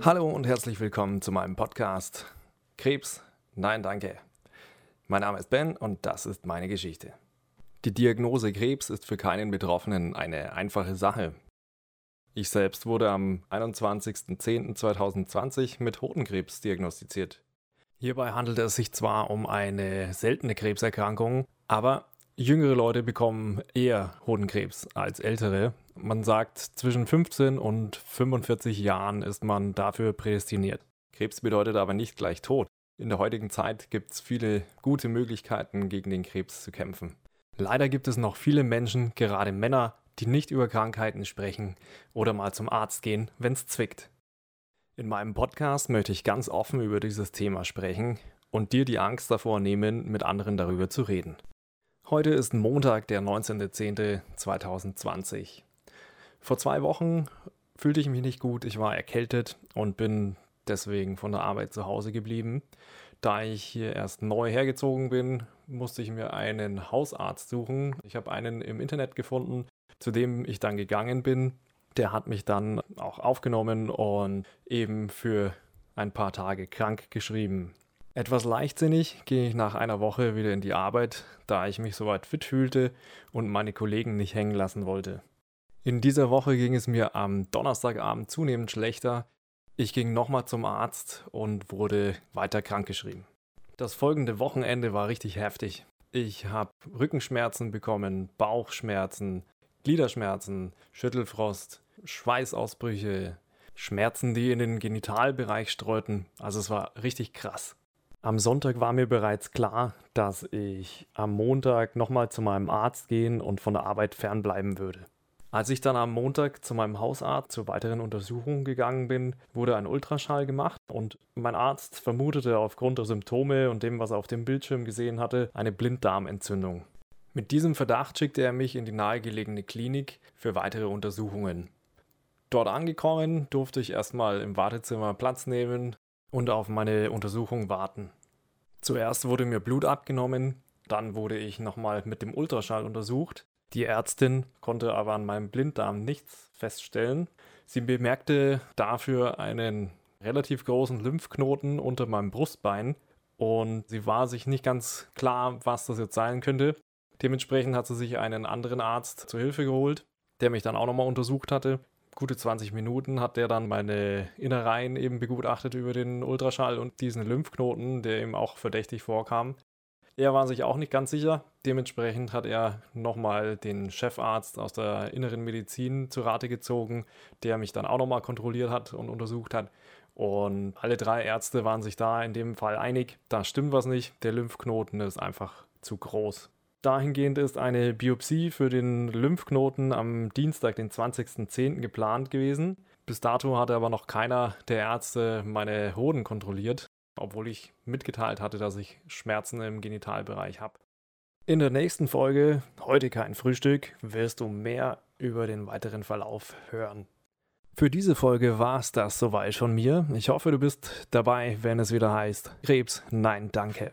Hallo und herzlich willkommen zu meinem Podcast Krebs, nein danke. Mein Name ist Ben und das ist meine Geschichte. Die Diagnose Krebs ist für keinen Betroffenen eine einfache Sache. Ich selbst wurde am 21.10.2020 mit Hodenkrebs diagnostiziert. Hierbei handelt es sich zwar um eine seltene Krebserkrankung, aber jüngere Leute bekommen eher Hodenkrebs als ältere. Man sagt, zwischen 15 und 45 Jahren ist man dafür prädestiniert. Krebs bedeutet aber nicht gleich Tod. In der heutigen Zeit gibt es viele gute Möglichkeiten, gegen den Krebs zu kämpfen. Leider gibt es noch viele Menschen, gerade Männer, die nicht über Krankheiten sprechen oder mal zum Arzt gehen, wenn es zwickt. In meinem Podcast möchte ich ganz offen über dieses Thema sprechen und dir die Angst davor nehmen, mit anderen darüber zu reden. Heute ist Montag, der 19.10.2020. Vor zwei Wochen fühlte ich mich nicht gut, ich war erkältet und bin deswegen von der Arbeit zu Hause geblieben. Da ich hier erst neu hergezogen bin, musste ich mir einen Hausarzt suchen. Ich habe einen im Internet gefunden, zu dem ich dann gegangen bin. Der hat mich dann auch aufgenommen und eben für ein paar Tage krank geschrieben. Etwas leichtsinnig ging ich nach einer Woche wieder in die Arbeit, da ich mich soweit fit fühlte und meine Kollegen nicht hängen lassen wollte. In dieser Woche ging es mir am Donnerstagabend zunehmend schlechter. Ich ging nochmal zum Arzt und wurde weiter krankgeschrieben. Das folgende Wochenende war richtig heftig. Ich habe Rückenschmerzen bekommen, Bauchschmerzen, Gliederschmerzen, Schüttelfrost, Schweißausbrüche, Schmerzen, die in den Genitalbereich streuten. Also es war richtig krass. Am Sonntag war mir bereits klar, dass ich am Montag nochmal zu meinem Arzt gehen und von der Arbeit fernbleiben würde. Als ich dann am Montag zu meinem Hausarzt zur weiteren Untersuchung gegangen bin, wurde ein Ultraschall gemacht und mein Arzt vermutete aufgrund der Symptome und dem, was er auf dem Bildschirm gesehen hatte, eine Blinddarmentzündung. Mit diesem Verdacht schickte er mich in die nahegelegene Klinik für weitere Untersuchungen. Dort angekommen durfte ich erstmal im Wartezimmer Platz nehmen und auf meine Untersuchung warten. Zuerst wurde mir Blut abgenommen, dann wurde ich nochmal mit dem Ultraschall untersucht die Ärztin konnte aber an meinem Blinddarm nichts feststellen. Sie bemerkte dafür einen relativ großen Lymphknoten unter meinem Brustbein und sie war sich nicht ganz klar, was das jetzt sein könnte. Dementsprechend hat sie sich einen anderen Arzt zur Hilfe geholt, der mich dann auch nochmal untersucht hatte. Gute 20 Minuten hat der dann meine Innereien eben begutachtet über den Ultraschall und diesen Lymphknoten, der ihm auch verdächtig vorkam. Er war sich auch nicht ganz sicher. Dementsprechend hat er nochmal den Chefarzt aus der inneren Medizin zu Rate gezogen, der mich dann auch nochmal kontrolliert hat und untersucht hat. Und alle drei Ärzte waren sich da in dem Fall einig, da stimmt was nicht, der Lymphknoten ist einfach zu groß. Dahingehend ist eine Biopsie für den Lymphknoten am Dienstag, den 20.10. geplant gewesen. Bis dato hatte aber noch keiner der Ärzte meine Hoden kontrolliert obwohl ich mitgeteilt hatte, dass ich Schmerzen im Genitalbereich habe. In der nächsten Folge, heute kein Frühstück, wirst du mehr über den weiteren Verlauf hören. Für diese Folge war es das soweit von mir. Ich hoffe, du bist dabei, wenn es wieder heißt Krebs, nein, danke.